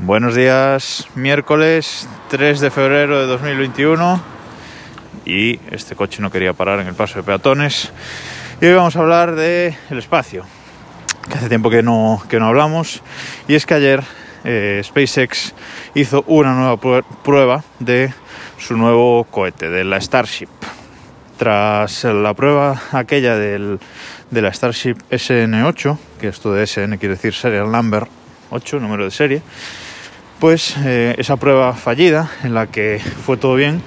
Buenos días, miércoles 3 de febrero de 2021 y este coche no quería parar en el paso de peatones. Y hoy vamos a hablar del el espacio, que hace tiempo que no, que no hablamos. Y es que ayer eh, SpaceX hizo una nueva prueba de su nuevo cohete, de la Starship. Tras la prueba aquella del, de la Starship SN8, que esto de SN quiere decir Serial Number 8, número de serie, pues eh, esa prueba fallida en la que fue todo bien,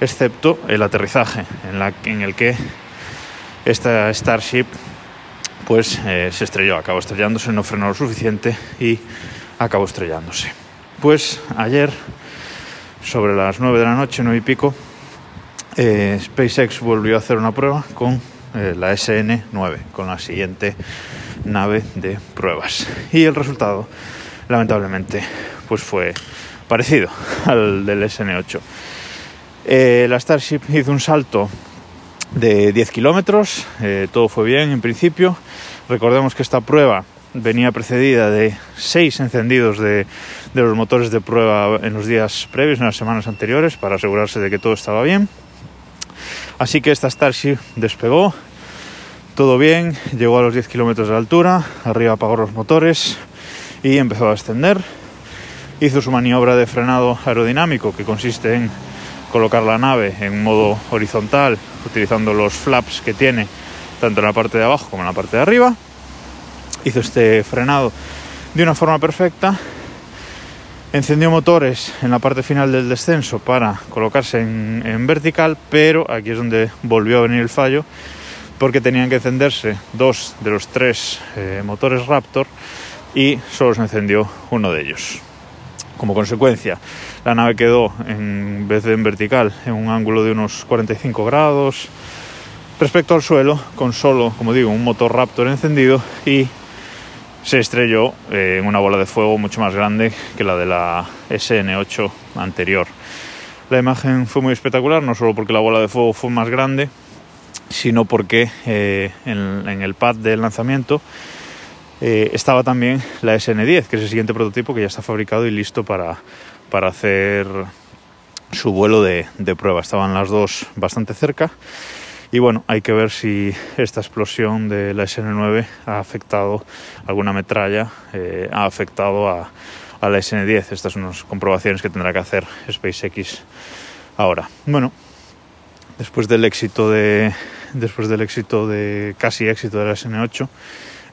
excepto el aterrizaje, en, la, en el que esta Starship pues eh, se estrelló, acabó estrellándose, no frenó lo suficiente y acabó estrellándose. Pues ayer, sobre las 9 de la noche, 9 y pico, eh, SpaceX volvió a hacer una prueba con la SN9, con la siguiente nave de pruebas. Y el resultado, lamentablemente, pues fue parecido al del SN8. Eh, la Starship hizo un salto de 10 kilómetros, eh, todo fue bien en principio. Recordemos que esta prueba venía precedida de seis encendidos de, de, los motores de prueba en los días previos, en las semanas anteriores, para asegurarse de que todo estaba bien. Así que esta Starship despegó, todo bien, llegó a los 10 kilómetros de altura, arriba apagó los motores y empezó a ascender hizo su maniobra de frenado aerodinámico que consiste en colocar la nave en modo horizontal utilizando los flaps que tiene tanto en la parte de abajo como en la parte de arriba. Hizo este frenado de una forma perfecta. Encendió motores en la parte final del descenso para colocarse en, vertical, pero aquí es donde volvió a venir el fallo porque tenían que encenderse dos de los tres eh, motores Raptor y solo se encendió uno de ellos. Como consecuencia, la nave quedó en vez de en vertical en un ángulo de unos 45 grados respecto al suelo, con solo, como digo, un motor Raptor encendido y se estrelló eh, en una bola de fuego mucho más grande que la de la SN8 anterior. La imagen fue muy espectacular, no solo porque la bola de fuego fue más grande, sino porque eh, en el pad del lanzamiento eh, estaba también la SN10, que es el siguiente prototipo que ya está fabricado y listo para, para hacer su vuelo de, prueba. Estaban las dos bastante cerca. Y bueno, hay que ver si esta explosión de la SN9 ha afectado alguna metralla, eh, ha afectado a, a la SN10. Estas son unas comprobaciones que tendrá que hacer SpaceX ahora. Bueno, después del éxito de después del éxito de casi éxito de la SN8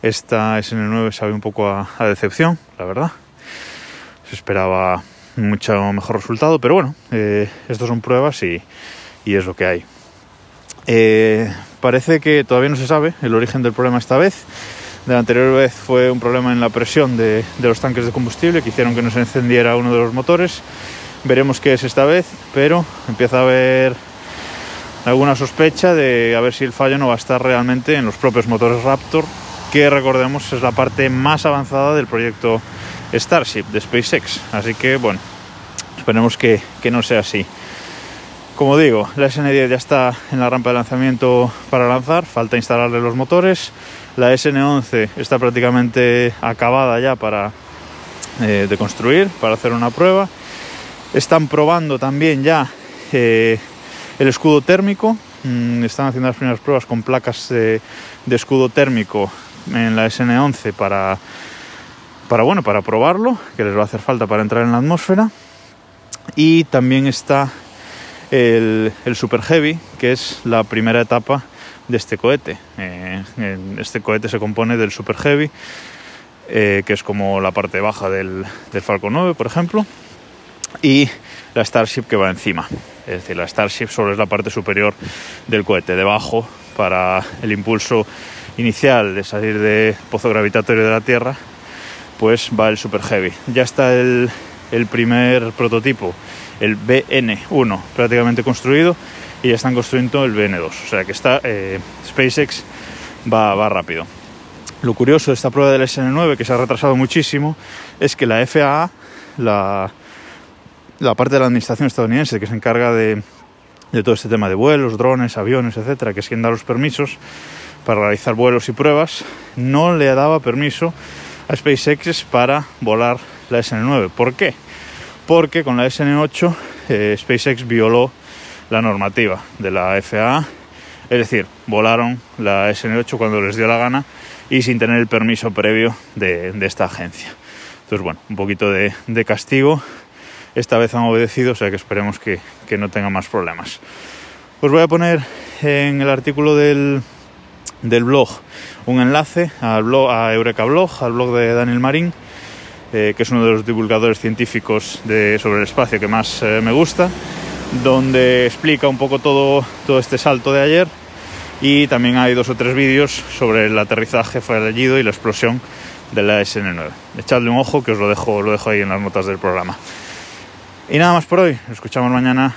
esta SN9 sabe un poco a, decepción, la verdad. Se esperaba mucho mejor resultado, pero bueno, eh, estos son pruebas y, es lo que hay. Eh, parece que todavía no se sabe el origen del problema esta vez. De la anterior vez fue un problema en la presión de, de, los tanques de combustible que hicieron que no se encendiera uno de los motores. Veremos qué es esta vez, pero empieza a haber alguna sospecha de a ver si el fallo no va a estar realmente en los propios motores Raptor que recordemos es la parte más avanzada del proyecto Starship de SpaceX. Así que bueno, esperemos que, no sea así. Como digo, la SN10 ya está en la rampa de lanzamiento para lanzar, falta instalarle los motores. La SN11 está prácticamente acabada ya para eh, de construir, para hacer una prueba. Están probando también ya eh, el escudo térmico. Mm, están haciendo las primeras pruebas con placas de escudo térmico en la SN11 para, para, bueno, para probarlo, que les va a hacer falta para entrar en la atmósfera. Y también está el, Super Heavy, que es la primera etapa de este cohete. Eh, este cohete se compone del Super Heavy, eh, que es como la parte baja del, del, Falcon 9, por ejemplo, y la Starship que va encima. Es decir, la Starship solo es la parte superior del cohete. Debajo, para el impulso inicial de salir de pozo gravitatorio de la Tierra, pues va el Super Heavy. Ya está el, primer prototipo, el BN1, prácticamente construido y ya están construyendo el BN2. O sea que está eh, SpaceX va, va rápido. Lo curioso de esta prueba del SN9, que se ha retrasado muchísimo, es que la FAA, la, la parte de la administración estadounidense que se encarga de, de todo este tema de vuelos, drones, aviones, etcétera, que es quien da los permisos, para realizar vuelos y pruebas, no le daba permiso a SpaceX para volar la SN9. ¿Por qué? Porque con la SN8 eh, SpaceX violó la normativa de la FAA, es decir, volaron la SN8 cuando les dio la gana y sin tener el permiso previo de, esta agencia. Entonces, bueno, un poquito de, castigo. Esta vez han obedecido, o sea que esperemos que, que no tengan más problemas. Os voy a poner en el artículo del, del blog un enlace al blog, a Eureka Blog, al blog de Daniel Marín, eh, que es uno de los divulgadores científicos de, sobre el espacio que más eh, me gusta, donde explica un poco todo, todo este salto de ayer y también hay dos o tres vídeos sobre el aterrizaje fallido y la explosión de la SN9. Echadle un ojo que os lo dejo, lo dejo ahí en las notas del programa. Y nada más por hoy, nos escuchamos mañana.